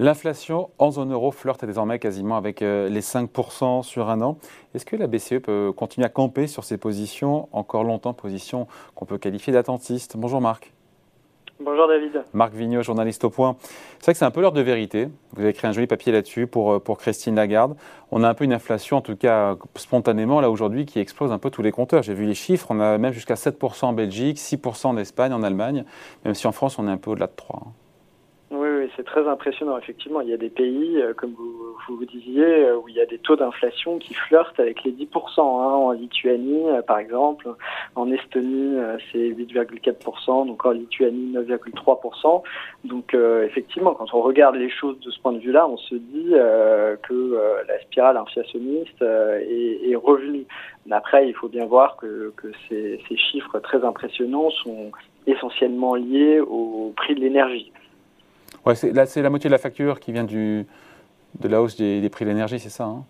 L'inflation en zone euro flirte désormais quasiment avec euh, les 5% sur un an. Est-ce que la BCE peut continuer à camper sur ses positions, encore longtemps, positions qu'on peut qualifier d'attentistes Bonjour Marc. Bonjour David. Marc Vignot, journaliste au point. C'est vrai que c'est un peu l'heure de vérité. Vous avez écrit un joli papier là-dessus pour, euh, pour Christine Lagarde. On a un peu une inflation, en tout cas spontanément, là aujourd'hui, qui explose un peu tous les compteurs. J'ai vu les chiffres, on a même jusqu'à 7% en Belgique, 6% en Espagne, en Allemagne, même si en France on est un peu au-delà de 3% c'est très impressionnant. Effectivement, il y a des pays, euh, comme vous, vous, disiez, euh, où il y a des taux d'inflation qui flirtent avec les 10%. Hein. En Lituanie, euh, par exemple, en Estonie, c'est 8,4%, donc en Lituanie, 9,3%. Donc, effectivement, quand on regarde les choses de ce point de vue-là, on se dit que la spirale inflationniste est, revenue. Mais après, il faut bien voir que, que ces, ces chiffres très impressionnants sont essentiellement liés au prix de l'énergie. Ouais, c'est, la moitié de la facture qui vient de la hausse des, des prix de l'énergie, c'est ça hein?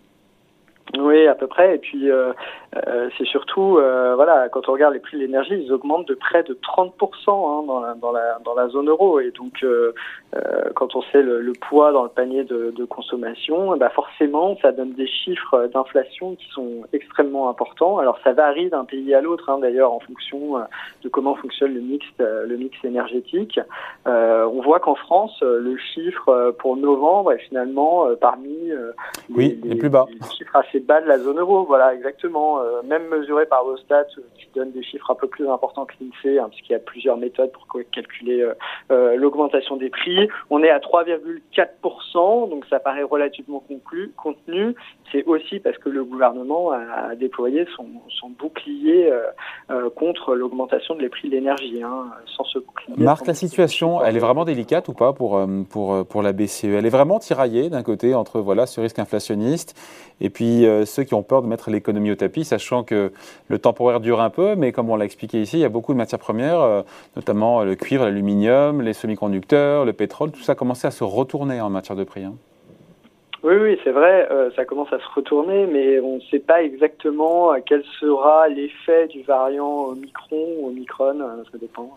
Oui, à peu près. Et puis, euh, euh, c'est surtout, euh, voilà, quand on regarde les prix de l'énergie, ils augmentent de près de 30% hein, dans, la, dans, la, dans la zone euro. Et donc, euh, euh, quand on sait le, le, poids dans le panier de, de consommation, bah forcément, ça donne des chiffres d'inflation qui sont extrêmement importants. Alors, ça varie d'un pays à l'autre, hein, d'ailleurs, en fonction de comment fonctionne le mix, le mix énergétique. on voit qu'en France, le chiffre pour novembre est finalement parmi oui, les, les, plus bas. Les chiffres assez bas de la zone euro. Voilà, exactement. Euh, même mesuré par Eurostat, euh, qui donne des chiffres un peu plus importants que l'INSEE, hein, puisqu'il y a plusieurs méthodes pour calculer euh, l'augmentation des prix. On est à 3,4%, donc ça paraît relativement conclu, contenu. C'est aussi parce que le gouvernement a, déployé son, son bouclier contre l'augmentation des prix de l'énergie. Hein, sans ce bouclier. Marc, la situation, elle est vraiment délicate ou pas pour, pour, pour la BCE Elle est vraiment tiraillée d'un côté entre voilà, ce risque inflationniste et puis euh, ceux qui ont peur de mettre l'économie au tapis, sachant que le temporaire dure un peu, mais comme on l'a expliqué ici, il y a beaucoup de matières premières, euh, notamment le cuivre, l'aluminium, les semi-conducteurs, le pétrole, tout ça a commencé à se retourner en matière de prix. Hein. Oui, oui, c'est vrai, euh, ça commence à se retourner, mais on ne sait pas exactement quel sera l'effet du variant Omicron, Omicron, ça dépend,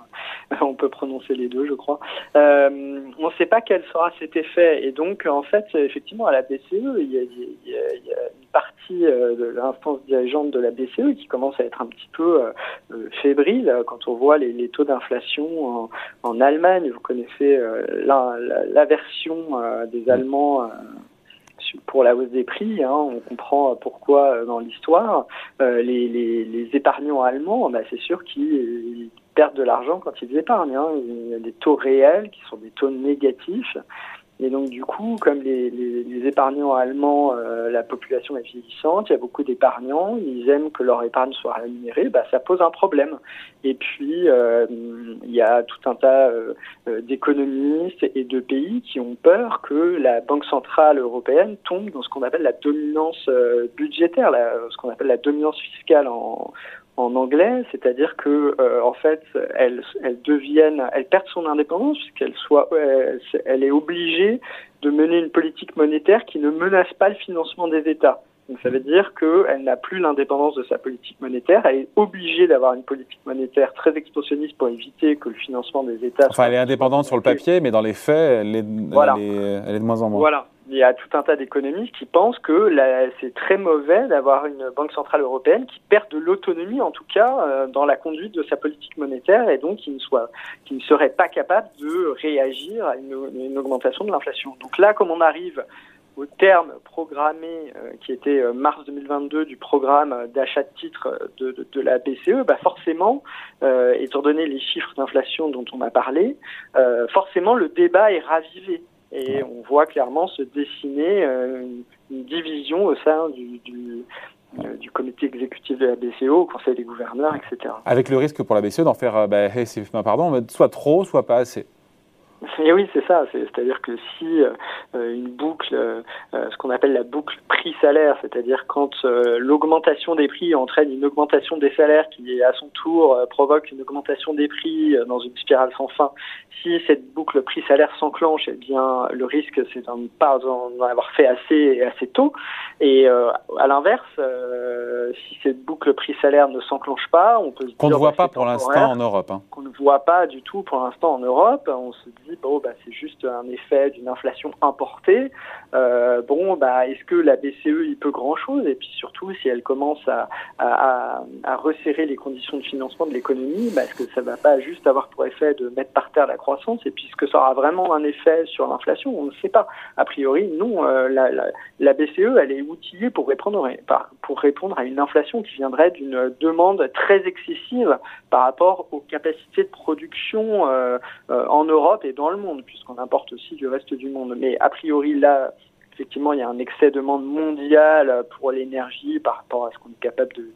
on peut prononcer les deux, je crois. Euh, on ne sait pas quel sera cet effet, et donc en fait, effectivement, à la BCE, il y a, une partie euh, de l'instance dirigeante de la BCE qui commence à être un petit peu euh, fébrile quand on voit les, taux d'inflation en, Allemagne. Vous connaissez l'aversion la, des Allemands pour la hausse des prix. Hein, on comprend pourquoi euh, dans l'histoire. Euh, les, épargnants allemands, bah, c'est sûr qu'ils perdent de l'argent quand ils épargnent. Hein. Il y a des taux réels qui sont des taux négatifs. Et donc du coup, comme les, épargnants allemands, euh, la population est vieillissante, il y a beaucoup d'épargnants, ils aiment que leur épargne soit rémunérée, bah, ça pose un problème. Et puis, euh, il y a tout un tas euh, d'économistes et de pays qui ont peur que la Banque centrale européenne tombe dans ce qu'on appelle la dominance budgétaire, ce qu'on appelle la dominance fiscale en, en anglais, c'est-à-dire que euh, en fait, elle, elle devienne, elle perd son indépendance puisqu'elle soit, elle, elle est obligée de mener une politique monétaire qui ne menace pas le financement des États. Donc ça veut dire qu'elle n'a plus l'indépendance de sa politique monétaire, elle est obligée d'avoir une politique monétaire très expansionniste pour éviter que le financement des États. Enfin, elle est indépendante sur le papier, mais dans les faits, elle est, voilà. elle est, elle est de moins en moins. Voilà il y a tout un tas d'économistes qui pensent que c'est très mauvais d'avoir une banque centrale européenne qui perd de l'autonomie, en tout cas, euh, dans la conduite de sa politique monétaire, et donc qui ne soit, qui ne serait pas capable de réagir à une, augmentation de l'inflation. Donc là, comme on arrive au terme programmé euh, qui était euh, mars 2022 du programme d'achat de titres de, la BCE, bah forcément, étant donné les chiffres d'inflation dont on a parlé, forcément le débat est ravivé. Et on voit clairement se dessiner euh, une division au sein du, du, euh, du comité exécutif de la BCE, au Conseil des gouverneurs, etc. Avec le risque pour la BCE d'en faire, euh, bah, pardon, soit trop, soit pas assez. Et oui, c'est ça. C'est-à-dire que si euh, une boucle, euh, ce qu'on appelle la boucle prix-salaire, c'est-à-dire quand euh, l'augmentation des prix entraîne une augmentation des salaires qui, à son tour, provoque une augmentation des prix dans une spirale sans fin, si cette boucle prix-salaire s'enclenche, eh bien, le risque, c'est d'en pas en avoir fait assez assez tôt. Et à l'inverse, si cette boucle prix-salaire ne s'enclenche pas, on peut qu'on ne voit pas pour l'instant en Europe. Hein. Qu'on ne voit pas du tout pour l'instant en Europe. On se dit bon bah c'est juste un effet d'une inflation importée. Euh, bon bah est-ce que la BCE y peut grand chose Et puis surtout si elle commence à, resserrer les conditions de financement de l'économie, bah, est-ce que ça va pas juste avoir pour effet de mettre par terre la croissance? Et puis est-ce que ça aura vraiment un effet sur l'inflation? On ne sait pas. A priori non. Euh, la, BCE elle est outillée pour répondre à une inflation qui viendrait d'une demande très excessive par rapport aux capacités de production euh, en Europe et le monde, puisqu'on importe aussi du reste du monde. Mais a priori, là, effectivement, il y a un excès de demande mondiale pour l'énergie par rapport à ce qu'on est capable de,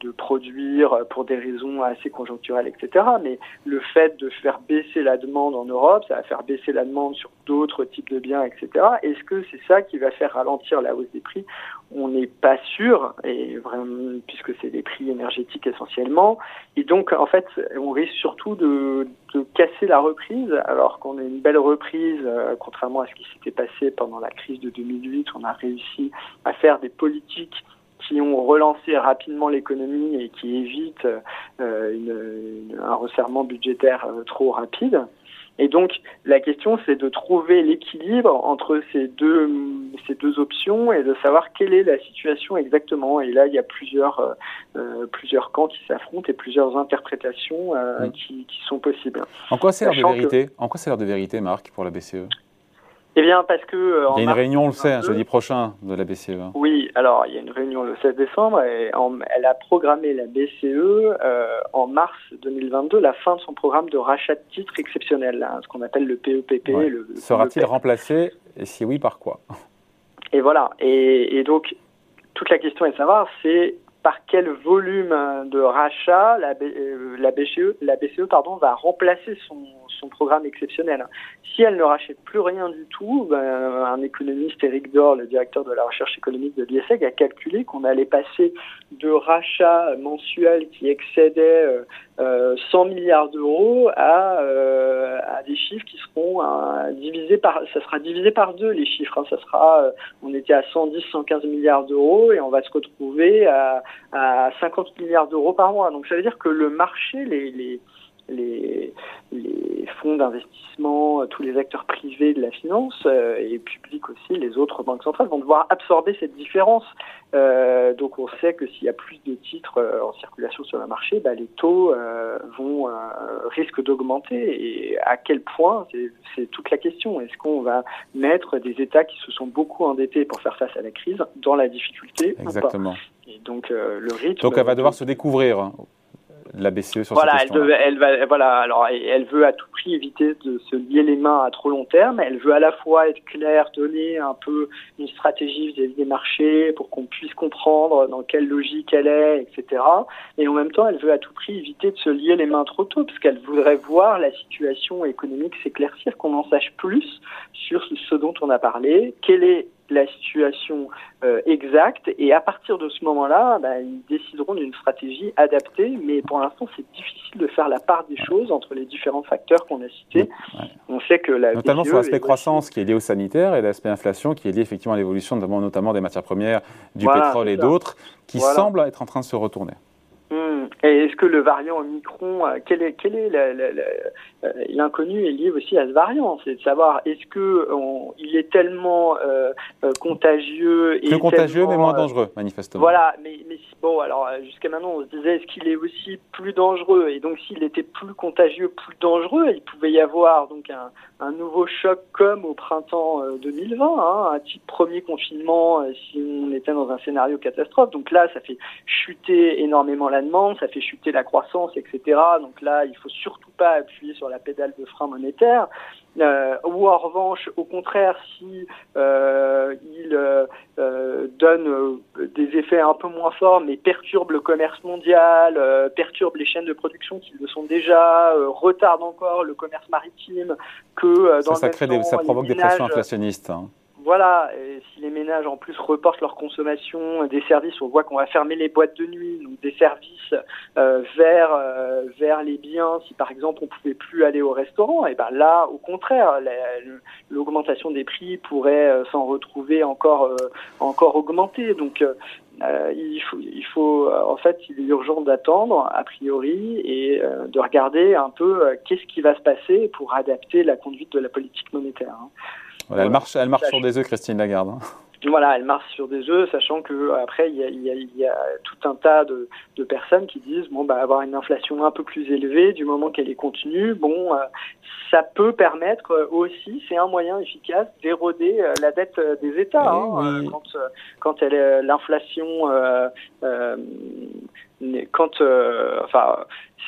de produire pour des raisons assez conjoncturelles, etc. Mais le fait de faire baisser la demande en Europe, ça va faire baisser la demande sur d'autres types de biens, etc. Est-ce que c'est ça qui va faire ralentir la hausse des prix? On n'est pas sûr, et puisque c'est des prix énergétiques essentiellement. Et donc, en fait, on risque surtout de, de casser la reprise, alors qu'on a une belle reprise, euh, contrairement à ce qui s'était passé pendant la crise de 2008. On a réussi à faire des politiques qui ont relancé rapidement l'économie et qui évitent euh, une, un resserrement budgétaire euh, trop rapide. Et donc la question c'est de trouver l'équilibre entre ces deux ces deux options et de savoir quelle est la situation exactement. Et là il y a plusieurs euh, plusieurs camps qui s'affrontent et plusieurs interprétations qui, qui, sont possibles. En quoi c'est l'heure de vérité En quoi c'est l'heure de vérité, Marc, pour la BCE eh bien, parce que. Euh, il y a une réunion, on le sait, jeudi prochain de la BCE. Oui, alors il y a une réunion le 16 décembre et elle a programmé la BCE euh, en mars 2022 la fin de son programme de rachat de titres exceptionnels, hein, ce qu'on appelle le PEPP. E Sera-t-il remplacé et si oui, par quoi? Et voilà. Et, et donc, toute la question est de savoir, c'est par quel volume de rachat la, euh, la BCE, la BCE pardon, va remplacer son, son programme exceptionnel. Si elle ne rachète plus rien du tout, ben, un économiste, Eric Dor, le directeur de la recherche économique de l'ISEG, a calculé qu'on allait passer de rachats mensuels qui excédaient 100 euh, milliards d'euros à, euh, à, des chiffres qui seront euh, divisés par, ça sera divisé par deux les chiffres. Hein. Ça sera, on était à 110, 115 milliards d'euros et on va se retrouver à, à 50 milliards d'euros par mois. Donc ça veut dire que le marché, les les, les fonds d'investissement, euh, tous les acteurs privés de la finance euh, et publics aussi, les autres banques centrales vont devoir absorber cette différence. Euh, donc on sait que s'il y a plus de titres euh, en circulation sur le marché, bah, les taux euh, vont risquent d'augmenter. Et à quel point, c'est toute la question. Est-ce qu'on va mettre des États qui se sont beaucoup endettés pour faire face à la crise dans la difficulté Exactement. Et donc le rythme. Donc elle va devoir se découvrir hein la BCE sur voilà, cette question. Elle, elle, va, voilà, alors elle veut à tout prix éviter de se lier les mains à trop long terme. Elle veut à la fois être claire, donner un peu une stratégie vis-à-vis des marchés pour qu'on puisse comprendre dans quelle logique elle est, etc. Et en même temps, elle veut à tout prix éviter de se lier les mains trop tôt, parce qu'elle voudrait voir la situation économique s'éclaircir, qu'on en sache plus sur ce dont on a parlé, quelle est la situation euh, exacte et à partir de ce moment-là, bah, ils décideront d'une stratégie adaptée. Mais pour l'instant, c'est difficile de faire la part des choses entre les différents facteurs qu'on a cités. On sait que la notamment sur l'aspect croissance qui est lié au sanitaire et l'aspect inflation qui est lié effectivement à l'évolution notamment, notamment des matières premières, du pétrole et d'autres, qui semblent être en train de se retourner. Est-ce que le variant Omicron, euh, quel est, quel est euh, l'inconnu est lié aussi à ce variant C'est de savoir est-ce que il est tellement euh, contagieux et plus contagieux mais moins dangereux manifestement. Voilà, mais, mais bon alors jusqu'à maintenant on se disait est-ce qu'il est aussi plus dangereux? Et donc s'il était plus contagieux, plus dangereux, il pouvait y avoir donc un, un nouveau choc comme au printemps 2020, hein, un type premier confinement si on était dans un scénario catastrophe. Donc là ça fait chuter énormément la demande, ça fait chuter la croissance, etc. Donc là, il faut surtout pas appuyer sur la pédale de frein monétaire. Euh, ou en revanche, au contraire, si euh, il euh, donne des effets un peu moins forts, mais perturbe le commerce mondial, perturbe les chaînes de production qui le sont déjà, retarde encore le commerce maritime, que dans ça, ça, crée des, ça provoque des pressions inflationnistes. Hein voilà, et si les ménages en plus reportent leur consommation des services, on voit qu'on va fermer les boîtes de nuit, donc des services euh, vers euh, vers les biens. Si par exemple on pouvait plus aller au restaurant, et ben là, au contraire, l'augmentation des prix pourrait euh, s'en retrouver encore encore augmenter. Donc il faut, il faut, en fait, il est urgent d'attendre, a priori, et de regarder un peu qu'est-ce qui va se passer pour adapter la conduite de la politique monétaire. Hein. Elle marche, elle marche sur des œufs, Christine Lagarde. Hein voilà, elle marche sur des œufs, sachant que après il y a, tout un tas de, personnes qui disent bon bah avoir une inflation un peu plus élevée du moment qu'elle est contenue, bon euh, ça peut permettre aussi, c'est un moyen efficace d'éroder euh, la dette des États quand quand l'inflation quand,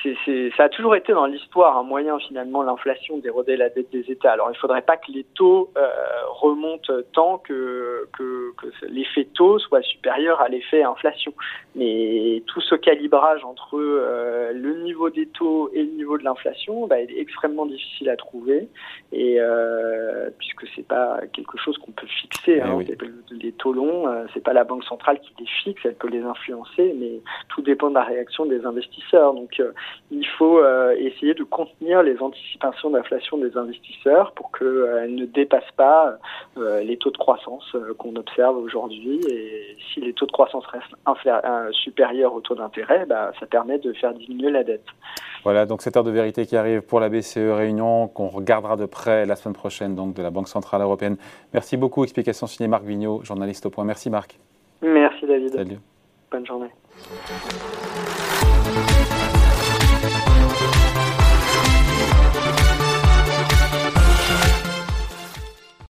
euh, c'est, ça a toujours été dans l'histoire un moyen finalement l'inflation d'éroder la dette des États. Alors il ne faudrait pas que les taux euh, remontent tant que, que, que, l'effet taux soit supérieur à l'effet inflation. Mais tout ce calibrage entre euh, le niveau des taux et le niveau de l'inflation bah, est extrêmement difficile à trouver et euh, puisque c'est pas quelque chose qu'on peut fixer. Hein, eh Les taux longs, c'est pas la banque centrale qui les fixe, elle peut les influencer, mais tout dépend de la réaction des investisseurs. Donc euh, il faut euh, essayer de contenir les anticipations d'inflation des investisseurs pour qu'elles euh, ne dépassent pas les taux de croissance qu'on observe aujourd'hui. Et si les taux de croissance restent supérieurs aux taux d'intérêt, bah, ça permet de faire diminuer la dette. Voilà, donc cette heure de vérité qui arrive pour la BCE Réunion, qu'on regardera de près la semaine prochaine, donc de la Banque Centrale Européenne. Merci beaucoup. Explication signée Marc Vigneault, journaliste au point. Merci Marc. Merci David. Salut. Bonne journée.